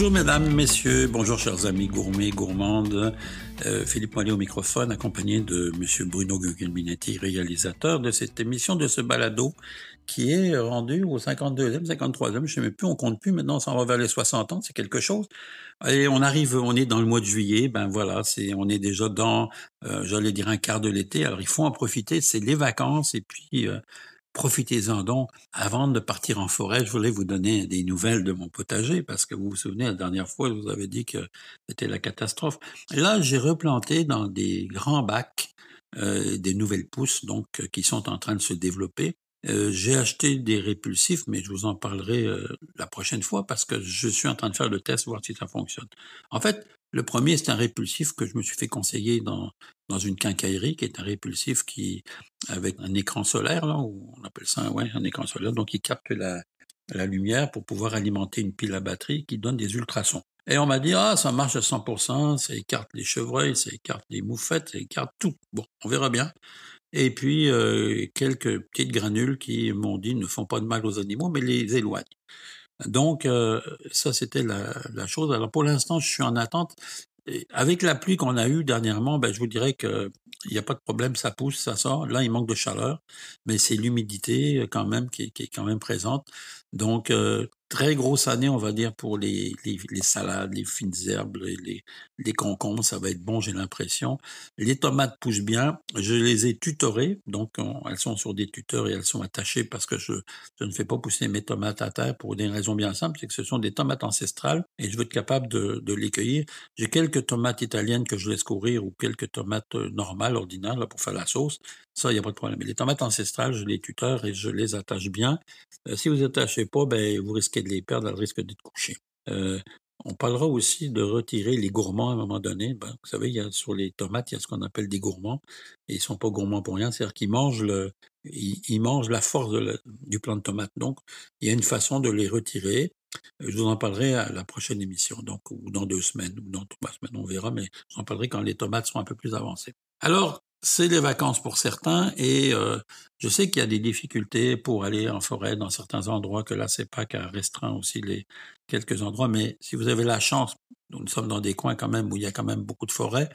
Bonjour mesdames, messieurs, bonjour chers amis gourmets, gourmandes. Euh, Philippe Moillet au microphone, accompagné de monsieur Bruno Guglielminetti, réalisateur de cette émission, de ce balado, qui est rendu au 52e, 53e, je ne sais même plus, on compte plus, maintenant on s'en va vers les 60 ans, c'est quelque chose. Et on arrive, on est dans le mois de juillet, ben voilà, c'est, on est déjà dans, euh, j'allais dire un quart de l'été, alors il faut en profiter, c'est les vacances, et puis... Euh, Profitez-en donc. Avant de partir en forêt, je voulais vous donner des nouvelles de mon potager parce que vous vous souvenez, la dernière fois, je vous avais dit que c'était la catastrophe. là, j'ai replanté dans des grands bacs euh, des nouvelles pousses donc qui sont en train de se développer. Euh, j'ai acheté des répulsifs, mais je vous en parlerai euh, la prochaine fois parce que je suis en train de faire le test, voir si ça fonctionne. En fait, le premier, c'est un répulsif que je me suis fait conseiller dans, dans une quincaillerie, qui est un répulsif qui, avec un écran solaire, là, on appelle ça ouais, un écran solaire, donc il capte la, la lumière pour pouvoir alimenter une pile à batterie qui donne des ultrasons. Et on m'a dit, ah, ça marche à 100%, ça écarte les chevreuils, ça écarte les moufettes, ça écarte tout. Bon, on verra bien. Et puis, euh, quelques petites granules qui m'ont dit ne font pas de mal aux animaux, mais les éloignent. Donc, euh, ça, c'était la, chose. Alors, pour l'instant, je suis en attente. avec la pluie qu'on a eue dernièrement, ben, je vous dirais que il n'y a pas de problème, ça pousse, ça sort. Là, il manque de chaleur, mais c'est l'humidité quand même qui, qui, est quand même présente. Donc, euh, très grosse année, on va dire, pour les, les, les salades, les fines herbes, les, les, concombres. Ça va être bon, j'ai l'impression. Les tomates poussent bien. Je les ai tutorées. Donc, elles sont sur des tuteurs et elles sont attachées parce que je, je ne fais pas pousser mes tomates à terre pour des raisons bien simples. C'est que ce sont des tomates ancestrales et je veux être capable de, de les cueillir. J'ai quelques tomates italiennes que je laisse courir ou quelques tomates euh, normales, ordinaires, là, pour faire la sauce. Ça, il n'y a pas de problème. Mais les tomates ancestrales, je les tuteur et je les attache bien. Euh, si vous attachez pas, ben, vous risquez de les perdre, elles risquent d'être couchées. Euh, on parlera aussi de retirer les gourmands à un moment donné. Ben, vous savez, il y a, sur les tomates, il y a ce qu'on appelle des gourmands. Et ils sont pas gourmands pour rien, c'est-à-dire qu'ils mangent le, ils, mangent la force du plant de tomate. Donc, il y a une façon de les retirer. Je vous en parlerai à la prochaine émission, donc, ou dans deux semaines, ou dans trois semaines, on verra, mais je vous en parlerai quand les tomates seront un peu plus avancées. Alors, c'est les vacances pour certains et euh, je sais qu'il y a des difficultés pour aller en forêt dans certains endroits, que la CEPAC a restreint aussi les quelques endroits, mais si vous avez la chance, nous sommes dans des coins quand même où il y a quand même beaucoup de forêts,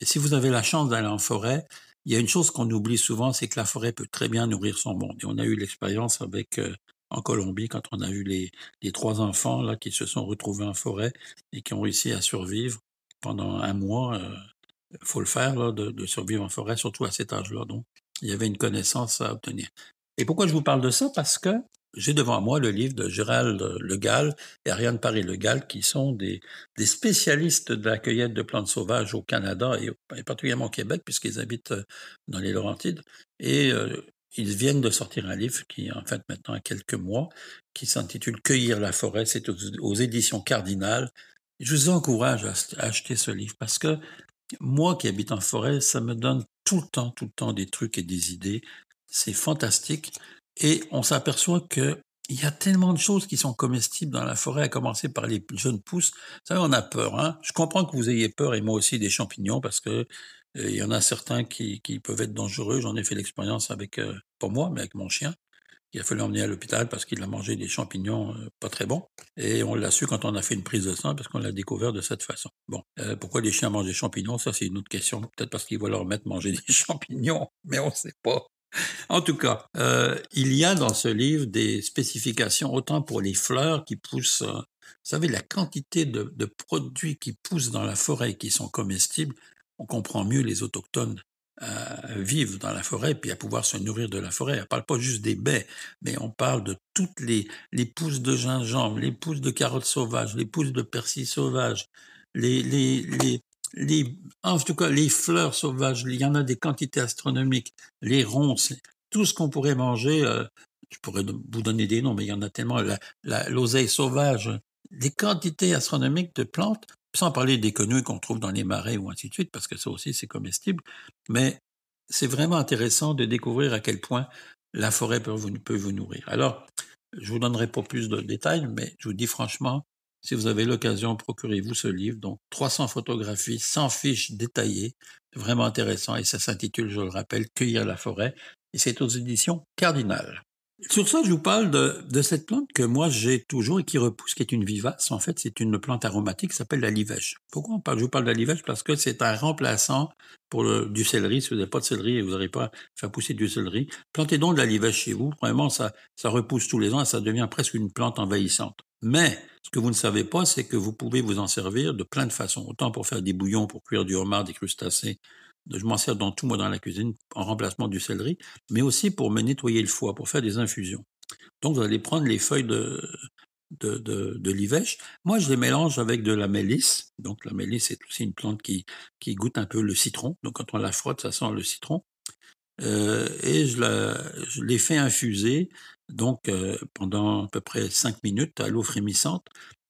et si vous avez la chance d'aller en forêt, il y a une chose qu'on oublie souvent, c'est que la forêt peut très bien nourrir son monde. Et on a eu l'expérience avec euh, en Colombie quand on a eu les, les trois enfants là qui se sont retrouvés en forêt et qui ont réussi à survivre pendant un mois. Euh, faut le faire là, de, survivre en forêt, surtout à cet âge-là. Donc, il y avait une connaissance à obtenir. Et pourquoi je vous parle de ça? Parce que j'ai devant moi le livre de Gérald Le Gall et Ariane Paris-Le Gall, qui sont des, spécialistes de la cueillette de plantes sauvages au Canada et, particulièrement au Québec, puisqu'ils habitent euh, dans les Laurentides. Et euh, ils viennent de sortir un livre qui, en fait, maintenant a quelques mois, qui s'intitule Cueillir la forêt. C'est aux, éditions Cardinal. Je vous encourage à acheter ce livre parce que moi qui habite en forêt, ça me donne tout le temps, tout le temps des trucs et des idées. C'est fantastique. Et on s'aperçoit que il y a tellement de choses qui sont comestibles dans la forêt, à commencer par les jeunes pousses. Vous savez, on a peur. Hein Je comprends que vous ayez peur, et moi aussi, des champignons, parce que euh, il y en a certains qui, qui peuvent être dangereux. J'en ai fait l'expérience avec, euh, moi, mais avec mon chien. Il a fallu l'emmener à l'hôpital parce qu'il a mangé des champignons euh, pas très bons. Et on l'a su quand on a fait une prise de sang parce qu'on l'a découvert de cette façon. Bon, euh, pourquoi les chiens mangent des champignons? Ça, c'est une autre question. Peut-être parce qu'ils voient leur maître manger des champignons, mais on ne sait pas. En tout cas, euh, il y a dans ce livre des spécifications autant pour les fleurs qui poussent. Vous savez, la quantité de, de produits qui poussent dans la forêt qui sont comestibles, on comprend mieux les autochtones à vivre dans la forêt puis à pouvoir se nourrir de la forêt. On parle pas juste des baies, mais on parle de toutes les, les pousses de gingembre, les pousses de carottes sauvages, les pousses de persil sauvages, les, les, les, les, en tout cas, les fleurs sauvages. Il y en a des quantités astronomiques, les ronces, tout ce qu'on pourrait manger. Euh, je pourrais vous donner des noms, mais il y en a tellement. L'oseille sauvage, des quantités astronomiques de plantes sans parler des quenouilles qu'on trouve dans les marais ou ainsi de suite, parce que ça aussi c'est comestible. Mais c'est vraiment intéressant de découvrir à quel point la forêt peut vous, peut vous nourrir. Alors, je vous donnerai pas plus de détails, mais je vous dis franchement, si vous avez l'occasion, procurez-vous ce livre. Donc, 300 photographies, 100 fiches détaillées, vraiment intéressant. Et ça s'intitule, je le rappelle, Cueillir la forêt. Et c'est aux éditions Cardinal. Sur ça, je vous parle de, de cette plante que moi j'ai toujours et qui repousse, qui est une vivace. En fait, c'est une plante aromatique qui s'appelle la livèche. Pourquoi on parle, je vous parle de la livèche Parce que c'est un remplaçant pour du céleri. Si vous n'avez pas de céleri et vous n'arrivez pas à faire pousser du céleri, plantez donc de la livèche chez vous. Vraiment, ça, ça repousse tous les ans et ça devient presque une plante envahissante. Mais ce que vous ne savez pas, c'est que vous pouvez vous en servir de plein de façons. Autant pour faire des bouillons, pour cuire du homard, des crustacés. Je m'en sers dans tout, moi, dans la cuisine, en remplacement du céleri, mais aussi pour me nettoyer le foie, pour faire des infusions. Donc, vous allez prendre les feuilles de, de, l'ivèche. Moi, je les mélange avec de la mélisse. Donc, la mélisse, c'est aussi une plante qui, qui goûte un peu le citron. Donc, quand on la frotte, ça sent le citron. Euh, et je les fais infuser donc euh, pendant à peu près 5 minutes à l'eau frémissante.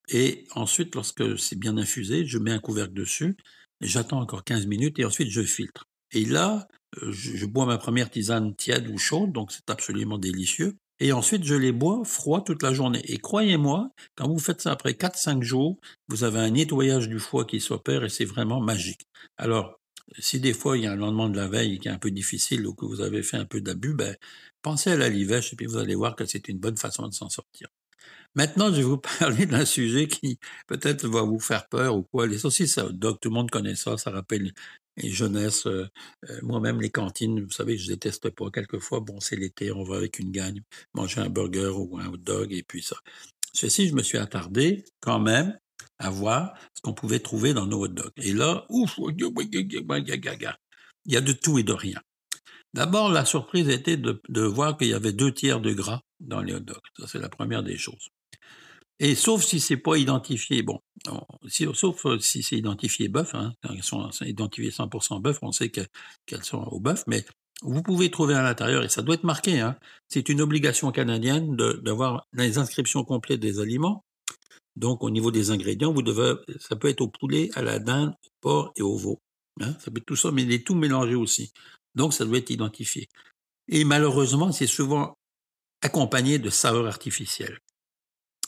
Et ensuite, lorsque c'est bien infusé, je mets un couvercle dessus, j'attends encore 15 minutes et ensuite je filtre. Et là, euh, je, bois ma première tisane tiède ou chaude, donc c'est absolument délicieux. Et ensuite, je les bois froid toute la journée. Et croyez-moi, quand vous faites ça après 4-5 jours, vous avez un nettoyage du foie qui s'opère et c'est vraiment magique. Alors, si des fois il y a un lendemain de la veille qui est un peu difficile ou que vous avez fait un peu d'abus, ben, pensez à la livèche et puis vous allez voir que c'est une bonne façon de s'en sortir. Maintenant, je vais vous parler d'un sujet qui peut-être va vous faire peur ou quoi. Les saucisses hot dog, tout le monde connaît ça, ça rappelle les jeunesses. Euh, euh, moi-même, les cantines, vous savez, je déteste pas. Quelquefois, bon, c'est l'été, on va avec une gagne manger un burger ou un hot dog et puis ça. Ceci, je me suis attardé quand même à voir ce qu'on pouvait trouver dans nos hot dogs. Et là, ouf, il y a de tout et de rien. D'abord, la surprise était de, de voir qu'il y avait deux tiers de gras dans les hot dogs. Ça, c'est la première des choses. Et sauf si c'est pas identifié, bon, sauf si c'est identifié bœuf, hein, quand elles sont identifiées 100% bœuf, on sait qu'elles sont au bœuf, mais vous pouvez trouver à l'intérieur, et ça doit être marqué, hein, c'est une obligation canadienne d'avoir les inscriptions complètes des aliments, donc, au niveau des ingrédients, vous devez, ça peut être au poulet, à la dinde, au porc et au veau. Hein, ça peut être tout ça, mais il est tout mélangé aussi. Donc, ça doit être identifié. Et malheureusement, c'est souvent accompagné de saveurs artificielles.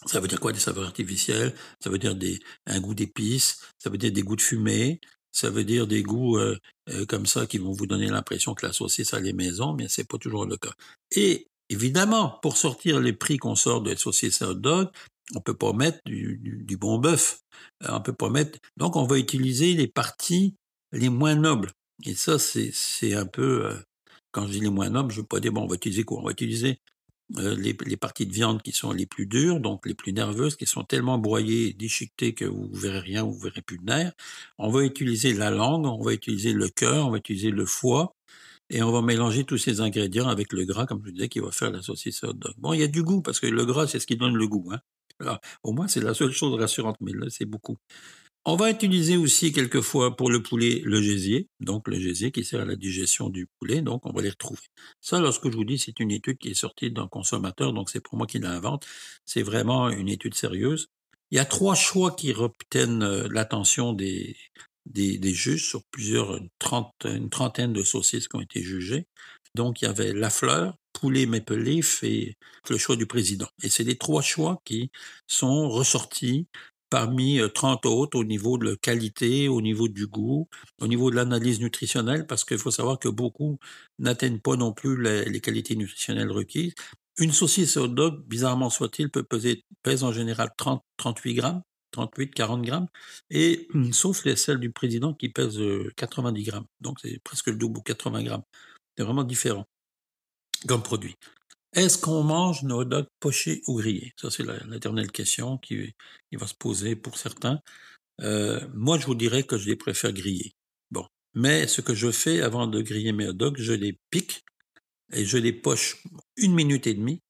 Ça veut dire quoi des saveurs artificielles? Ça veut dire des, un goût d'épices, ça veut dire des goûts de fumée, ça veut dire des goûts euh, euh, comme ça qui vont vous donner l'impression que la saucisse a les maisons, mais c'est pas toujours le cas. Et évidemment, pour sortir les prix qu'on sort de saucisses à hot dog, on peut pas mettre du, bon bœuf. Euh, on peut pas mettre. Donc, on va utiliser les parties les moins nobles. Et ça, c'est un peu. Quand je dis les moins nobles, je veux pas dire bon, on va utiliser quoi? On va utiliser les, les, parties de viande qui sont les plus dures, donc les plus nerveuses, qui sont tellement broyées et déchiquetées que vous verrez rien, vous verrez plus de nerfs. On va utiliser la langue, on va utiliser le cœur, on va utiliser le foie, et on va mélanger tous ces ingrédients avec le gras, comme je disais, qui va faire la saucisse hot dog. Bon, il y a du goût, parce que le gras, c'est ce qui donne le goût. Hein. Alors, au moins, c'est la seule chose rassurante, mais là, c'est beaucoup. On va utiliser aussi quelquefois pour le poulet le gésier, donc le gésier qui sert à la digestion du poulet, donc on va les retrouver. Ça, lorsque je vous dis, c'est une étude qui est sortie d'un consommateur, donc c'est pour moi qui l'invente. C'est vraiment une étude sérieuse. Il y a trois choix qui retiennent euh, l'attention des, des, des, juges sur plusieurs, une, une trentaine de saucisses qui ont été jugées. Donc, il y avait la fleur, poulet Maple Leaf et le choix du président. Et c'est les trois choix qui sont ressortis parmi 30 euh, autres au niveau de la qualité, au niveau du goût, au niveau de l'analyse nutritionnelle, parce qu'il faut savoir que beaucoup n'atteignent pas non plus les, qualités nutritionnelles requises. Une saucisse hot dog, bizarrement soit-il, peut peser, pèse en général 30, 38 grammes, 38, 40 grammes, et sauf les celles du président qui pèsent 90 grammes. Donc c'est presque le double, 80 grammes. C'est vraiment différent comme produit. Est-ce qu'on mange nos dogs pochés ou grillés? Ça, c'est l'éternelle question qui, qui, va se poser pour certains. Euh, moi, je vous dirais que je les préfère grillés. Bon. Mais ce que je fais avant de griller mes hot dogs, je les pique et je les poche une minute et demie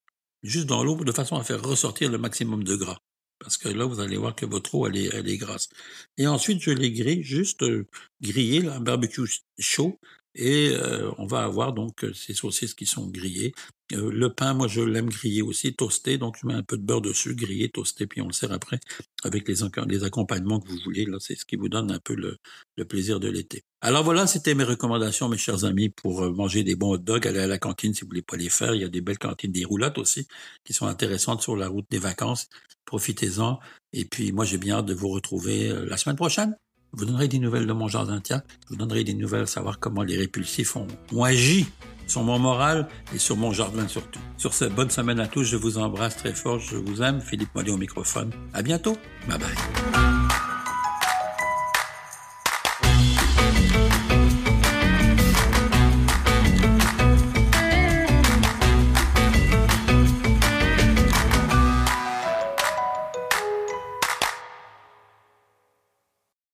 juste dans l'eau de façon à faire ressortir le maximum de gras. Parce que là, vous allez voir que votre eau, elle est, elle est grasse. Et ensuite, je les grille, juste euh, griller, là, un barbecue chaud, et euh, on va avoir donc euh, ces saucisses qui sont grillées. Euh, le pain, moi je l'aime grillé aussi, toasté, donc je mets un peu de beurre dessus, grillé, toasté, puis on le sert après avec les, accompagnements que vous voulez. Là, c'est ce qui vous donne un peu le, plaisir de l'été. Alors voilà, c'était mes recommandations, mes chers amis, pour manger des bons hot dogs. Allez à la cantine si vous voulez pas les faire. Il y a des belles cantines, des roulottes aussi, qui sont intéressantes sur la route des vacances. Profitez-en. Et puis moi, j'ai bien hâte de vous retrouver la semaine prochaine. Je vous donnerai des nouvelles de mon jardin, tiens. Je vous donnerai des nouvelles, savoir comment les répulsifs ont agi sur mon moral et sur mon jardin surtout. Sur cette bonne semaine à tous, je vous embrasse très fort, je vous aime. Philippe Mollet au microphone. À bientôt. Bye bye.